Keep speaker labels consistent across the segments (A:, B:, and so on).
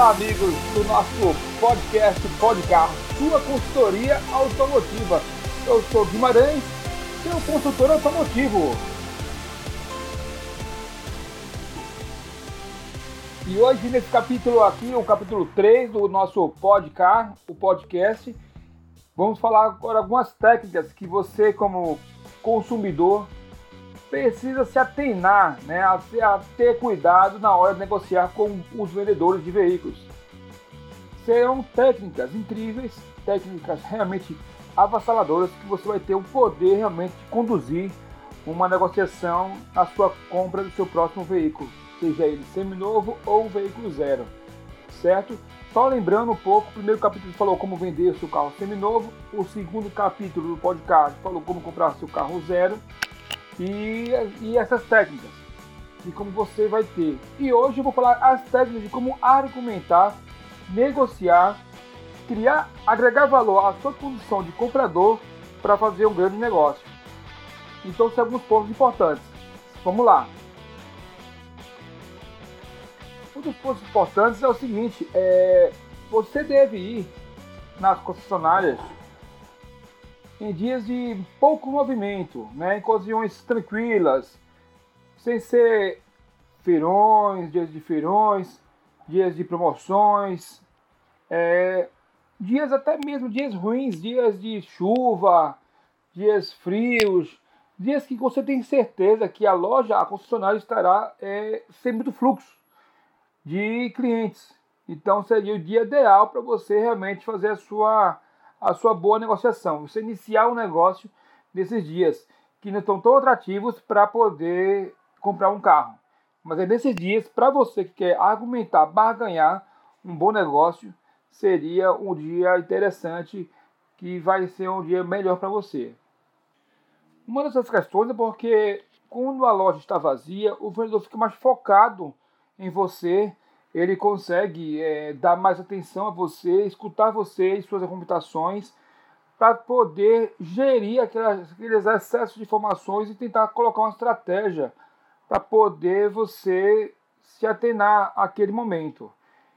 A: Olá, amigos do nosso podcast Podcar, sua consultoria automotiva. Eu sou Guimarães, seu consultor automotivo. E hoje, nesse capítulo aqui, o capítulo 3 do nosso Podcar, o podcast, vamos falar agora algumas técnicas que você, como consumidor, precisa se atenar, né, a, a ter cuidado na hora de negociar com os vendedores de veículos. Serão técnicas incríveis, técnicas realmente avassaladoras que você vai ter o poder realmente de conduzir uma negociação na sua compra do seu próximo veículo, seja ele seminovo ou veículo zero, certo? Só lembrando um pouco, o primeiro capítulo falou como vender seu carro seminovo, o segundo capítulo do podcast falou como comprar seu carro zero e, e essas técnicas de como você vai ter. E hoje eu vou falar as técnicas de como argumentar, negociar, criar, agregar valor à sua condição de comprador para fazer um grande negócio. Então são alguns pontos importantes. Vamos lá. Um dos pontos importantes é o seguinte: é, você deve ir nas concessionárias em dias de pouco movimento, né? em ocasiões tranquilas, sem ser feirões, dias de feirões, dias de promoções, é, dias até mesmo dias ruins, dias de chuva, dias frios, dias que você tem certeza que a loja, a concessionária estará é, sem muito fluxo de clientes. Então seria o dia ideal para você realmente fazer a sua a sua boa negociação. Você iniciar um negócio nesses dias que não estão tão atrativos para poder comprar um carro. Mas é nesses dias, para você que quer argumentar, barganhar um bom negócio, seria um dia interessante que vai ser um dia melhor para você. Uma dessas questões é porque quando a loja está vazia, o vendedor fica mais focado em você ele consegue é, dar mais atenção a você, escutar você e suas argumentações para poder gerir aquelas, aqueles excessos de informações e tentar colocar uma estratégia para poder você se atenar àquele momento.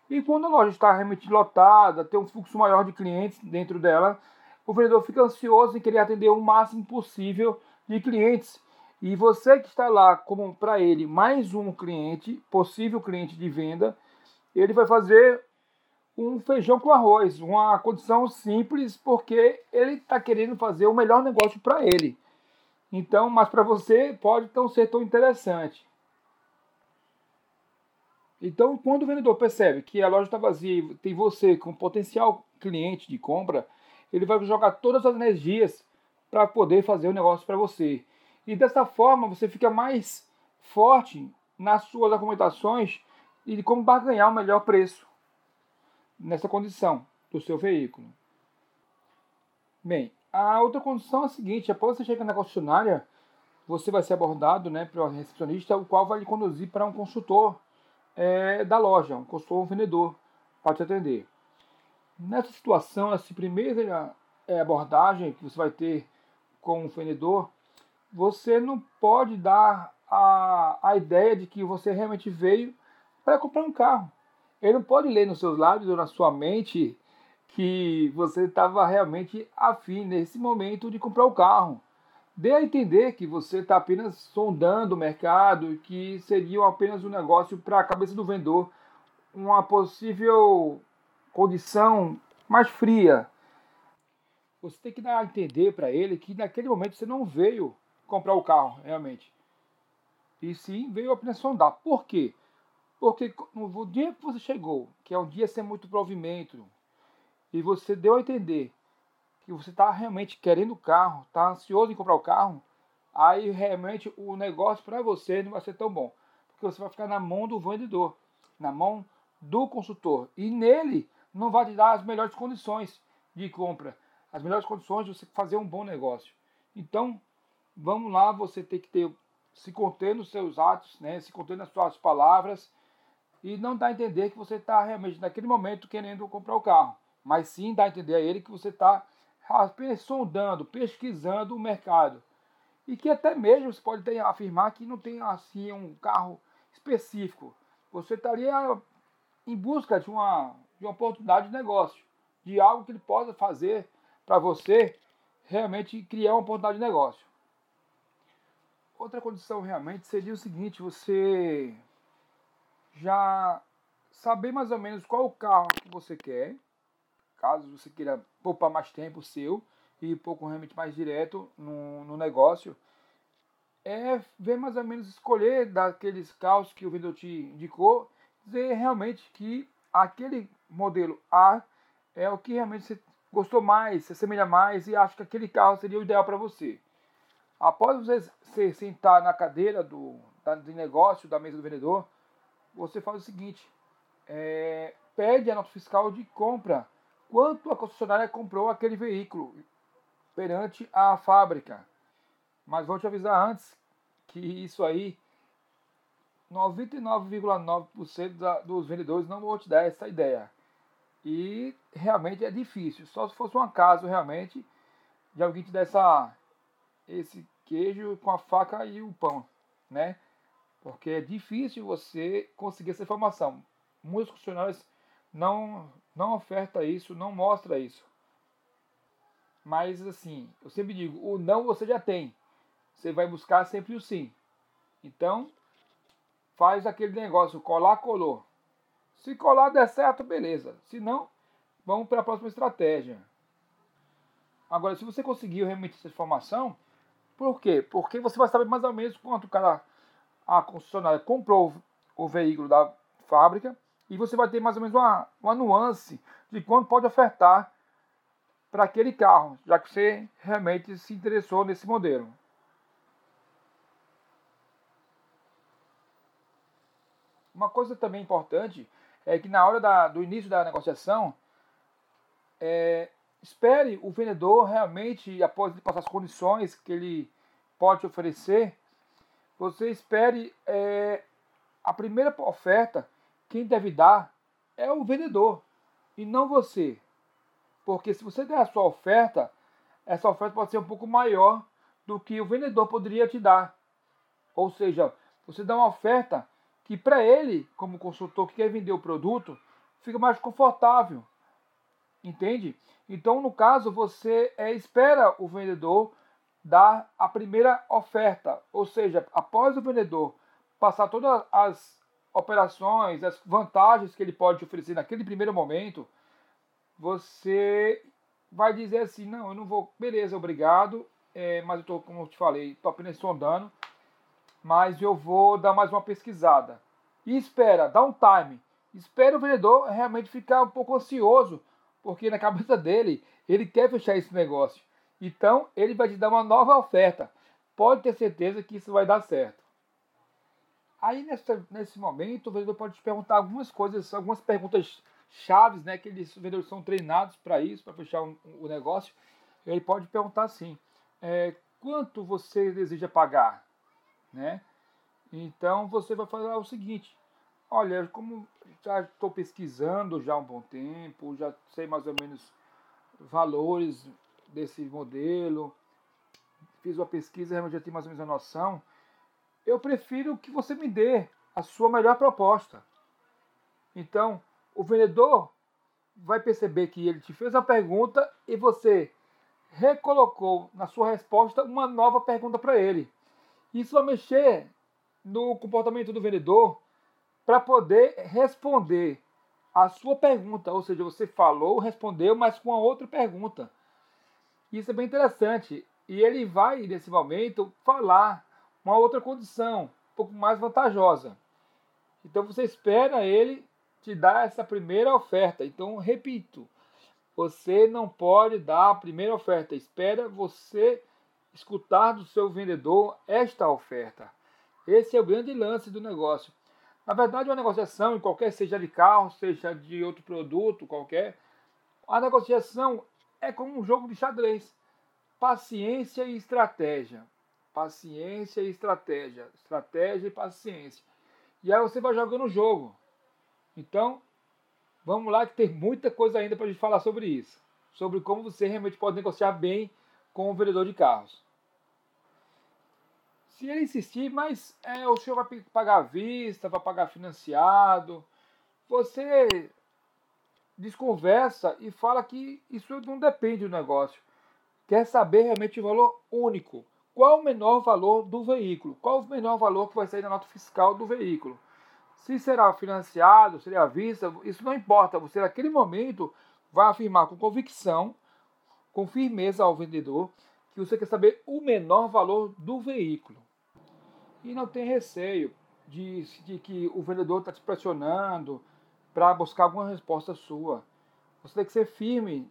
A: E quando a loja está realmente lotada, tem um fluxo maior de clientes dentro dela, o vendedor fica ansioso em querer atender o máximo possível de clientes. E você que está lá como para ele mais um cliente, possível cliente de venda, ele vai fazer um feijão com arroz, uma condição simples, porque ele está querendo fazer o melhor negócio para ele. Então, mas para você pode não ser tão interessante. Então, quando o vendedor percebe que a loja está vazia e tem você como potencial cliente de compra, ele vai jogar todas as energias para poder fazer o negócio para você. E dessa forma você fica mais forte nas suas argumentações e de como barganhar o melhor preço nessa condição do seu veículo. Bem, a outra condição é a seguinte: após você chegar na concessionária, você vai ser abordado né, pelo recepcionista, o qual vai lhe conduzir para um consultor é, da loja, um consultor um vendedor, para te atender. Nessa situação, essa primeira é, abordagem que você vai ter com o vendedor, você não pode dar a, a ideia de que você realmente veio para comprar um carro. Ele não pode ler nos seus lábios ou na sua mente que você estava realmente afim nesse momento de comprar o carro. Dê a entender que você está apenas sondando o mercado que seria apenas um negócio para a cabeça do vendedor, uma possível condição mais fria. Você tem que dar a entender para ele que naquele momento você não veio comprar o carro, realmente. E sim veio apenas sondar. Por quê? Porque no dia que você chegou, que é um dia sem muito provimento, e você deu a entender que você está realmente querendo o carro, está ansioso em comprar o carro, aí realmente o negócio para você não vai ser tão bom. Porque você vai ficar na mão do vendedor, na mão do consultor. E nele não vai te dar as melhores condições de compra, as melhores condições de você fazer um bom negócio. Então, vamos lá, você tem que ter se conter nos seus atos, né, se conter nas suas palavras e não dá a entender que você está realmente naquele momento querendo comprar o carro, mas sim dá a entender a ele que você está sondando, pesquisando o mercado. E que até mesmo você pode ter, afirmar que não tem assim um carro específico. Você estaria em busca de uma, de uma oportunidade de negócio, de algo que ele possa fazer para você realmente criar uma oportunidade de negócio. Outra condição realmente seria o seguinte: você já saber mais ou menos qual o carro que você quer, caso você queira poupar mais tempo seu e pouco realmente mais direto no, no negócio, é ver mais ou menos escolher daqueles carros que o vendedor te indicou, dizer realmente que aquele modelo A é o que realmente você gostou mais, se assemelha mais e acha que aquele carro seria o ideal para você. Após você se sentar na cadeira do, da, de negócio, da mesa do vendedor, você faz o seguinte: é, pede a nota fiscal de compra. Quanto a concessionária comprou aquele veículo perante a fábrica. Mas vou te avisar antes que isso aí, 99,9% dos vendedores não vão te dar essa ideia. E realmente é difícil. Só se fosse um caso realmente de alguém te dar essa, esse queijo com a faca e o pão, né? Porque é difícil você conseguir essa informação. Muitos funcionários não, não oferta isso, não mostra isso. Mas assim, eu sempre digo, o não você já tem. Você vai buscar sempre o sim. Então, faz aquele negócio, colar, colou. Se colar der certo, beleza. Se não, vamos para a próxima estratégia. Agora, se você conseguiu realmente essa informação, por quê? Porque você vai saber mais ou menos quanto o cara, a concessionária comprou o veículo da fábrica e você vai ter mais ou menos uma, uma nuance de quanto pode ofertar para aquele carro, já que você realmente se interessou nesse modelo. Uma coisa também importante é que na hora da, do início da negociação, é, espere o vendedor realmente, após ele passar as condições que ele pode oferecer, você espere é, a primeira oferta, quem deve dar é o vendedor e não você. Porque se você der a sua oferta, essa oferta pode ser um pouco maior do que o vendedor poderia te dar. Ou seja, você dá uma oferta que para ele, como consultor que quer vender o produto, fica mais confortável. Entende? Então, no caso, você é, espera o vendedor dar a primeira oferta, ou seja, após o vendedor passar todas as operações, as vantagens que ele pode oferecer naquele primeiro momento, você vai dizer assim, não, eu não vou, beleza, obrigado, é, mas eu estou, como eu te falei, estou apenas sondando, mas eu vou dar mais uma pesquisada. E espera, dá um time. Espera o vendedor realmente ficar um pouco ansioso, porque na cabeça dele, ele quer fechar esse negócio. Então, ele vai te dar uma nova oferta. Pode ter certeza que isso vai dar certo. Aí, nesse, momento, o vendedor pode te perguntar algumas coisas, algumas perguntas chaves, né? Que eles, os vendedores são treinados para isso, para fechar o um, um negócio. Ele pode perguntar assim: é, quanto você deseja pagar? né? Então você vai falar o seguinte: olha, como já estou pesquisando já há um bom tempo, já sei mais ou menos valores desse modelo, fiz uma pesquisa, já tenho mais ou menos a noção. Eu prefiro que você me dê a sua melhor proposta. Então, o vendedor vai perceber que ele te fez a pergunta e você recolocou na sua resposta uma nova pergunta para ele. Isso vai mexer no comportamento do vendedor para poder responder a sua pergunta. Ou seja, você falou, respondeu, mas com a outra pergunta. Isso é bem interessante. E ele vai, nesse momento, falar uma outra condição, um pouco mais vantajosa. Então você espera ele te dar essa primeira oferta. Então, repito, você não pode dar a primeira oferta. Espera você escutar do seu vendedor esta oferta. Esse é o grande lance do negócio. Na verdade, uma negociação, em qualquer seja de carro, seja de outro produto qualquer, a negociação é como um jogo de xadrez. Paciência e estratégia. Paciência e estratégia. Estratégia e paciência. E aí você vai jogando o jogo. Então, vamos lá que tem muita coisa ainda para a gente falar sobre isso. Sobre como você realmente pode negociar bem com o vendedor de carros. Ele insistir, mas é, o senhor vai pagar à vista, vai pagar financiado, você desconversa e fala que isso não depende do negócio. Quer saber realmente o valor único. Qual o menor valor do veículo? Qual o menor valor que vai sair na nota fiscal do veículo? Se será financiado, será à vista, isso não importa. Você, naquele momento, vai afirmar com convicção, com firmeza ao vendedor, que você quer saber o menor valor do veículo. E não tem receio de, de que o vendedor está te pressionando para buscar alguma resposta sua. Você tem que ser firme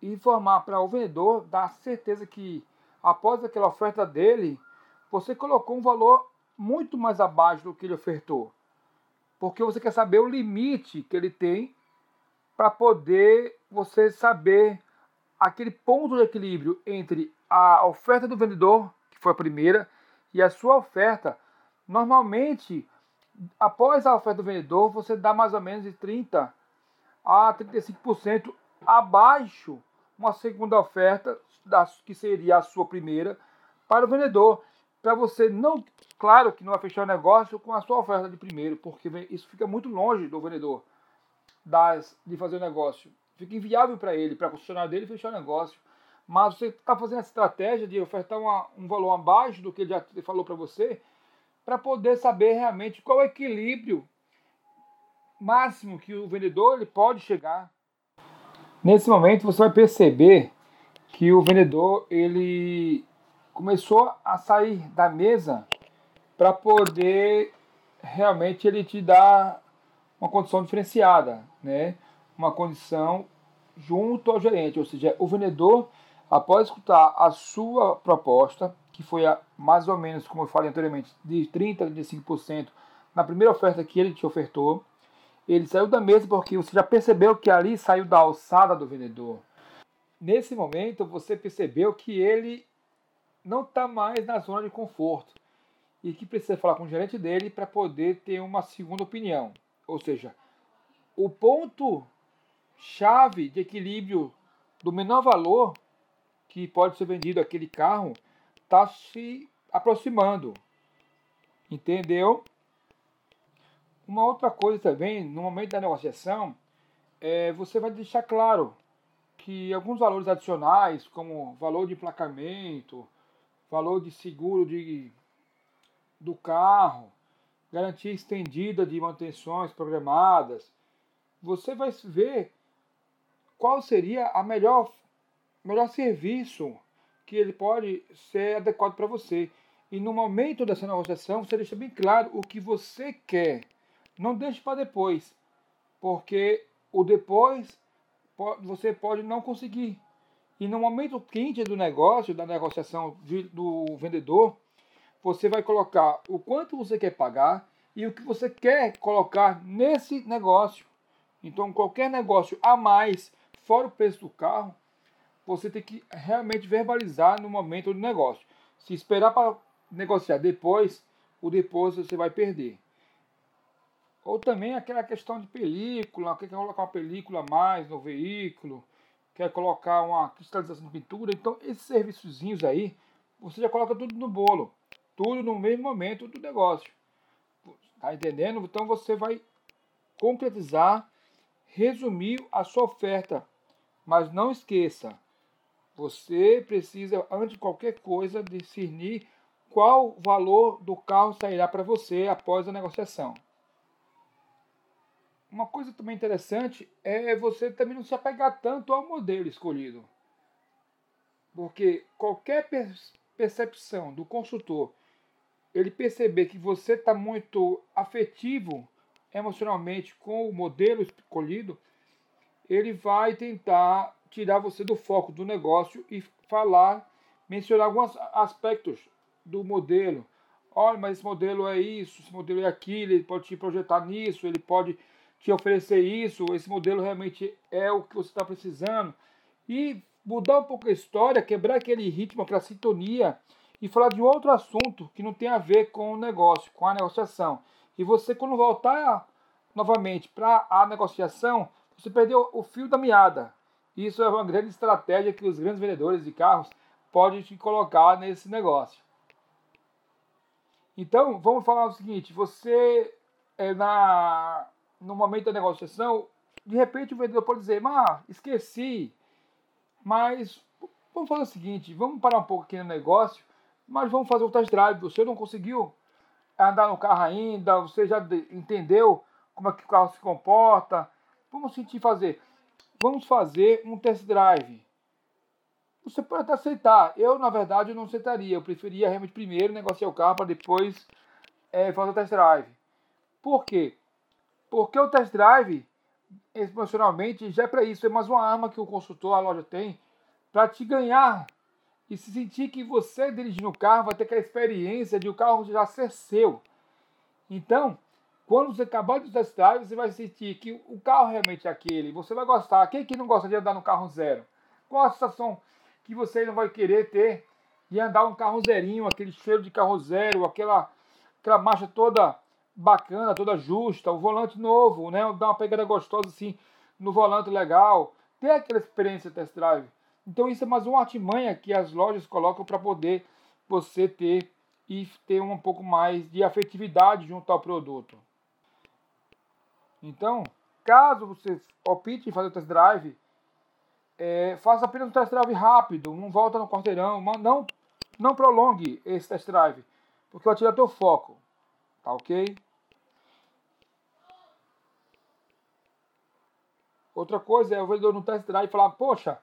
A: e informar para o vendedor, dar certeza que após aquela oferta dele, você colocou um valor muito mais abaixo do que ele ofertou. Porque você quer saber o limite que ele tem para poder você saber aquele ponto de equilíbrio entre a oferta do vendedor, que foi a primeira, e a sua oferta. Normalmente, após a oferta do vendedor, você dá mais ou menos de 30 a 35% abaixo uma segunda oferta, que seria a sua primeira, para o vendedor. Para você não, claro que não vai fechar o negócio com a sua oferta de primeiro, porque isso fica muito longe do vendedor das, de fazer o negócio. Fica inviável para ele, para a concessionária dele fechar o negócio. Mas você está fazendo essa estratégia de ofertar uma, um valor abaixo do que ele já falou para você, para poder saber realmente qual é o equilíbrio máximo que o vendedor ele pode chegar. Nesse momento você vai perceber que o vendedor ele começou a sair da mesa para poder realmente ele te dar uma condição diferenciada, né? Uma condição junto ao gerente, ou seja, o vendedor após escutar a sua proposta, que foi a, mais ou menos, como eu falei anteriormente, de 30 a 35% na primeira oferta que ele te ofertou, ele saiu da mesa porque você já percebeu que ali saiu da alçada do vendedor. Nesse momento, você percebeu que ele não está mais na zona de conforto e que precisa falar com o gerente dele para poder ter uma segunda opinião. Ou seja, o ponto chave de equilíbrio do menor valor que pode ser vendido aquele carro está se aproximando. Entendeu? Uma outra coisa também, no momento da negociação, é, você vai deixar claro que alguns valores adicionais, como valor de emplacamento, valor de seguro de, do carro, garantia estendida de manutenções programadas, você vai ver qual seria a melhor melhor serviço que ele pode ser adequado para você. E no momento dessa negociação, você deixa bem claro o que você quer. Não deixe para depois, porque o depois você pode não conseguir. E no momento quente do negócio, da negociação do vendedor, você vai colocar o quanto você quer pagar e o que você quer colocar nesse negócio. Então, qualquer negócio a mais, fora o preço do carro, você tem que realmente verbalizar no momento do negócio. Se esperar para negociar depois, o depois você vai perder. Ou também aquela questão de película, quer colocar uma película a mais no veículo, quer colocar uma cristalização de pintura. Então, esses serviçozinhos aí, você já coloca tudo no bolo. Tudo no mesmo momento do negócio. Tá entendendo? Então, você vai concretizar, resumir a sua oferta. Mas não esqueça, você precisa, antes de qualquer coisa, discernir qual valor do carro sairá para você após a negociação. Uma coisa também interessante é você também não se apegar tanto ao modelo escolhido. Porque qualquer percepção do consultor, ele perceber que você está muito afetivo emocionalmente com o modelo escolhido, ele vai tentar tirar você do foco do negócio e falar, mencionar alguns aspectos do modelo. Olha, mas esse modelo é isso, esse modelo é aquilo, ele pode te projetar nisso, ele pode te oferecer isso, esse modelo realmente é o que você está precisando. E mudar um pouco a história, quebrar aquele ritmo, aquela sintonia e falar de outro assunto que não tem a ver com o negócio, com a negociação. E você, quando voltar novamente para a negociação, você perdeu o fio da meada. Isso é uma grande estratégia que os grandes vendedores de carros podem te colocar nesse negócio. Então, vamos falar o seguinte: você é na no momento da negociação, de repente o vendedor pode dizer, mas esqueci, mas vamos fazer o seguinte, vamos parar um pouco aqui no negócio, mas vamos fazer o test drive. Você não conseguiu andar no carro ainda, você já entendeu como é que o carro se comporta. Vamos sentir fazer. Vamos fazer um test drive. Você pode até aceitar. Eu, na verdade, não aceitaria. Eu preferia realmente primeiro negociar o carro para depois é, fazer o test drive. Por quê? Porque o test drive, emocionalmente, já é para isso. É mais uma arma que o consultor, a loja tem, para te ganhar e se sentir que você dirigindo o carro vai ter aquela experiência de o carro já ser seu. Então, quando você acabar de test drive, você vai sentir que o carro realmente é aquele. Você vai gostar. Quem que não gosta de andar no carro zero? Qual a sensação que você não vai querer ter de andar um carro zerinho, aquele cheiro de carro zero, aquela, aquela marcha toda bacana, toda justa, o volante novo, né? Dá uma pegada gostosa assim no volante legal. Ter aquela experiência test drive. Então isso é mais uma artimanha que as lojas colocam para poder você ter e ter um pouco mais de afetividade junto ao produto. Então, caso você opte em fazer o test drive, é, faça apenas um test drive rápido, não volta no quarteirão, não, não prolongue esse test drive, porque vai tirar teu foco, tá ok? Outra coisa é o vendedor no test drive falar, poxa,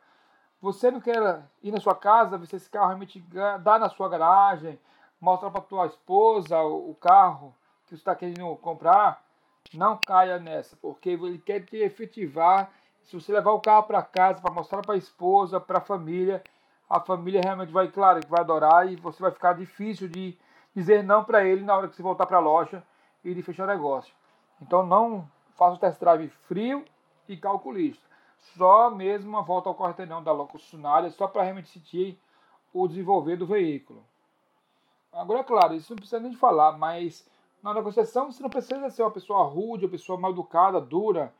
A: você não quer ir na sua casa, ver se esse carro realmente dá na sua garagem, mostrar para tua esposa o carro que você está querendo comprar, não caia nessa, porque ele quer te efetivar. Se você levar o carro para casa para mostrar para a esposa, para a família, a família realmente vai, claro, que vai adorar e você vai ficar difícil de dizer não para ele na hora que você voltar para a loja e de fechar o negócio. Então não faça o test drive frio e calculista só mesmo uma volta ao quarteirão da concessionária, só para realmente sentir o desenvolver do veículo. Agora, é claro, isso não precisa nem de falar, mas na negociação você não precisa ser uma pessoa rude, uma pessoa mal educada, dura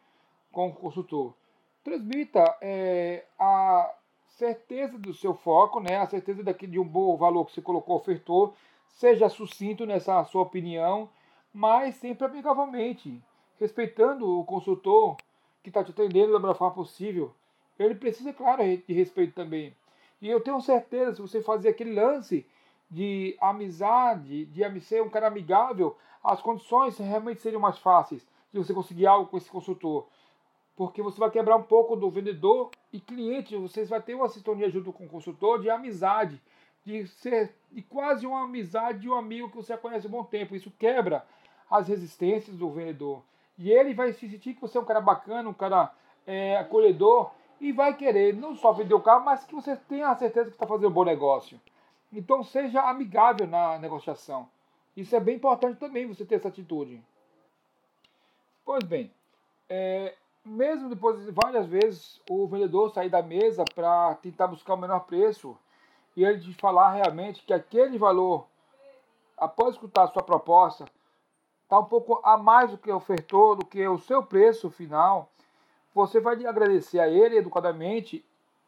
A: com o consultor. Transmita é, a certeza do seu foco, né, a certeza daqui de um bom valor que você colocou, ofertou, seja sucinto nessa sua opinião, mas sempre amigavelmente, respeitando o consultor, que está te atendendo da melhor forma possível, ele precisa, claro, de respeito também. E eu tenho certeza, se você fazer aquele lance de amizade, de ser um cara amigável, as condições realmente seriam mais fáceis de você conseguir algo com esse consultor. Porque você vai quebrar um pouco do vendedor e cliente, vocês vai ter uma sintonia junto com o consultor de amizade, de ser de quase uma amizade de um amigo que você conhece há um bom tempo. Isso quebra as resistências do vendedor. E ele vai se sentir que você é um cara bacana, um cara é, acolhedor e vai querer não só vender o carro, mas que você tenha a certeza que está fazendo um bom negócio. Então seja amigável na negociação. Isso é bem importante também você ter essa atitude. Pois bem, é, mesmo depois de várias vezes o vendedor sair da mesa para tentar buscar o menor preço e ele te falar realmente que aquele valor, após escutar a sua proposta, está um pouco a mais do que ofertou, do que o seu preço final, você vai agradecer a ele educadamente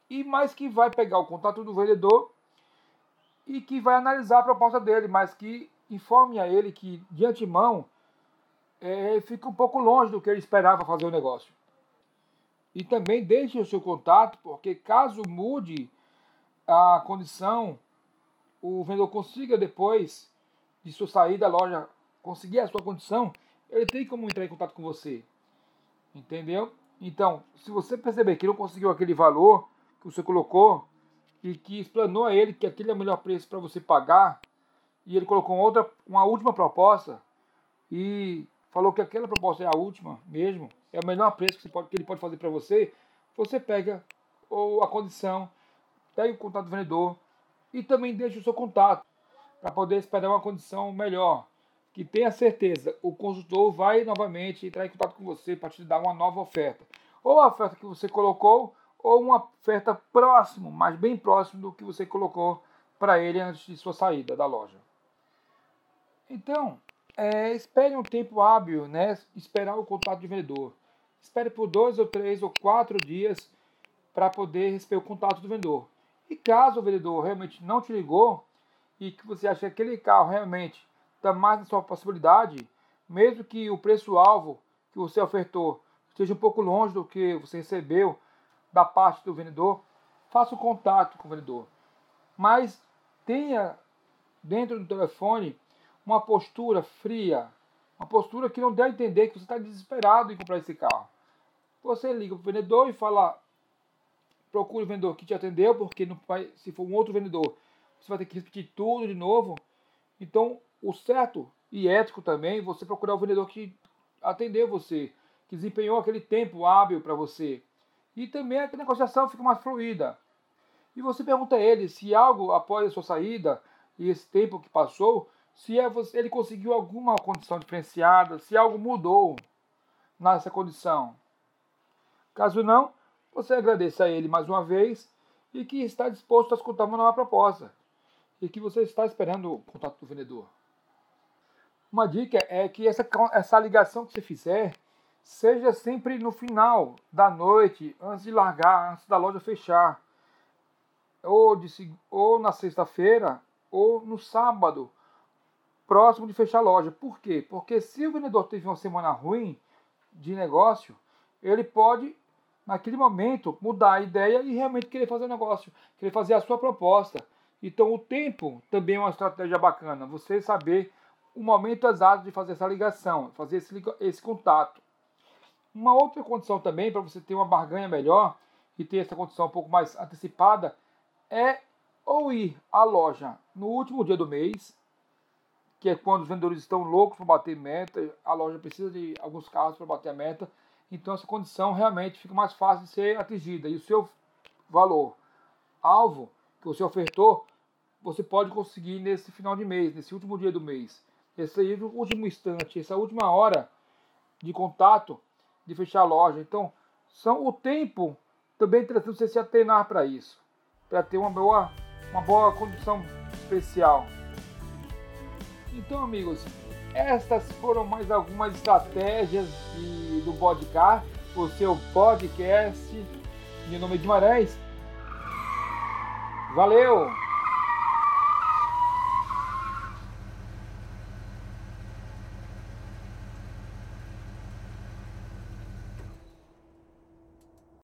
A: e mais que vai pegar o contato do vendedor e que vai analisar a proposta dele, mas que informe a ele que de antemão é, fica um pouco longe do que ele esperava fazer o negócio. E também deixe o seu contato, porque caso mude a condição, o vendedor consiga depois de sua saída da loja conseguir a sua condição, ele tem como entrar em contato com você. Entendeu? Então, se você perceber que não conseguiu aquele valor que você colocou e que explanou a ele que aquele é o melhor preço para você pagar, e ele colocou outra, uma última proposta e falou que aquela proposta é a última mesmo, é o melhor preço que, pode, que ele pode fazer para você, você pega ou a condição, pega o contato do vendedor e também deixa o seu contato para poder esperar uma condição melhor que tenha certeza, o consultor vai novamente entrar em contato com você para te dar uma nova oferta. Ou a oferta que você colocou, ou uma oferta próximo, mas bem próximo do que você colocou para ele antes de sua saída da loja. Então, é, espere um tempo hábil, né? Esperar o contato de vendedor. Espere por dois ou três ou quatro dias para poder receber o contato do vendedor. E caso o vendedor realmente não te ligou e que você acha que aquele carro realmente está mais na sua possibilidade, mesmo que o preço-alvo que que você ofertou esteja um pouco longe do que você recebeu da parte do vendedor, faça o contato com o vendedor. Mas tenha dentro do telefone uma postura fria, uma postura que não deve entender que você está desesperado em comprar esse carro. Você liga para o vendedor e fala, procure o vendedor que te atendeu, porque vai, se for um outro vendedor, você vai ter que repetir tudo de novo. Então, o certo e ético também, você procurar o vendedor que atendeu você, que desempenhou aquele tempo hábil para você. E também a negociação fica mais fluida. E você pergunta a ele se algo após a sua saída e esse tempo que passou, se é ele conseguiu alguma condição diferenciada, se algo mudou nessa condição. Caso não, você agradeça a ele mais uma vez e que está disposto a escutar uma nova proposta e que você está esperando o contato do vendedor. Uma dica é que essa, essa ligação que você fizer seja sempre no final da noite, antes de largar, antes da loja fechar, ou, de, ou na sexta-feira, ou no sábado, próximo de fechar a loja. Por quê? Porque se o vendedor teve uma semana ruim de negócio, ele pode, naquele momento, mudar a ideia e realmente querer fazer o negócio, querer fazer a sua proposta. Então, o tempo também é uma estratégia bacana. Você saber o momento exato de fazer essa ligação, fazer esse, esse contato. Uma outra condição também, para você ter uma barganha melhor e ter essa condição um pouco mais antecipada, é ou ir à loja no último dia do mês, que é quando os vendedores estão loucos para bater meta, a loja precisa de alguns carros para bater a meta, então essa condição realmente fica mais fácil de ser atingida. E o seu valor alvo que você ofertou, você pode conseguir nesse final de mês, nesse último dia do mês. Esse último instante, essa última hora de contato de fechar a loja. Então, são o tempo também trazendo você se atenar para isso, para ter uma boa, uma boa condição especial. Então, amigos, estas foram mais algumas estratégias de, do podcast, o seu podcast. Meu nome é Guimarães. Valeu!